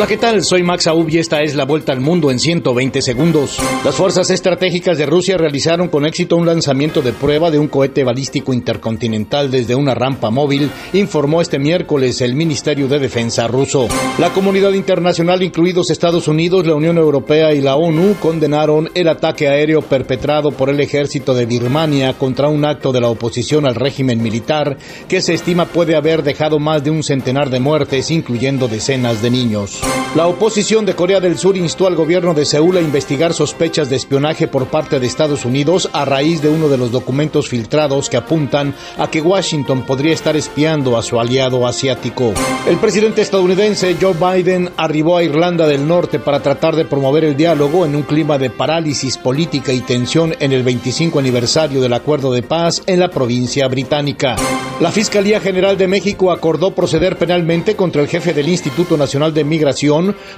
Hola, ¿qué tal? Soy Max Aub y esta es la vuelta al mundo en 120 segundos. Las fuerzas estratégicas de Rusia realizaron con éxito un lanzamiento de prueba de un cohete balístico intercontinental desde una rampa móvil, informó este miércoles el Ministerio de Defensa ruso. La comunidad internacional, incluidos Estados Unidos, la Unión Europea y la ONU, condenaron el ataque aéreo perpetrado por el ejército de Birmania contra un acto de la oposición al régimen militar que se estima puede haber dejado más de un centenar de muertes, incluyendo decenas de niños. La oposición de Corea del Sur instó al gobierno de Seúl a investigar sospechas de espionaje por parte de Estados Unidos a raíz de uno de los documentos filtrados que apuntan a que Washington podría estar espiando a su aliado asiático. El presidente estadounidense Joe Biden arribó a Irlanda del Norte para tratar de promover el diálogo en un clima de parálisis política y tensión en el 25 aniversario del acuerdo de paz en la provincia británica. La Fiscalía General de México acordó proceder penalmente contra el jefe del Instituto Nacional de Migración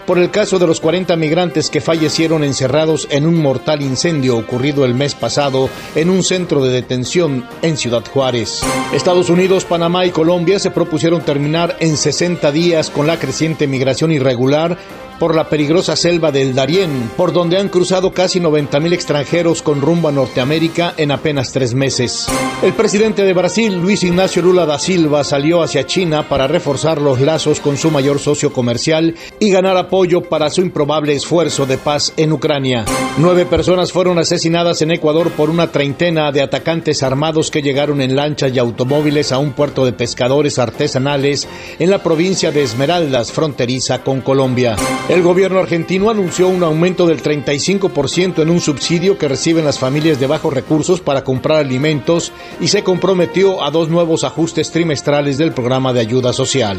por el caso de los 40 migrantes que fallecieron encerrados en un mortal incendio ocurrido el mes pasado en un centro de detención en Ciudad Juárez. Estados Unidos, Panamá y Colombia se propusieron terminar en 60 días con la creciente migración irregular por la peligrosa selva del Darién, por donde han cruzado casi 90.000 extranjeros con rumbo a Norteamérica en apenas tres meses. El presidente de Brasil, Luis Ignacio Lula da Silva, salió hacia China para reforzar los lazos con su mayor socio comercial y ganar apoyo para su improbable esfuerzo de paz en Ucrania. Nueve personas fueron asesinadas en Ecuador por una treintena de atacantes armados que llegaron en lanchas y automóviles a un puerto de pescadores artesanales en la provincia de Esmeraldas, fronteriza con Colombia. El gobierno argentino anunció un aumento del 35% en un subsidio que reciben las familias de bajos recursos para comprar alimentos y se comprometió a dos nuevos ajustes trimestrales del programa de ayuda social.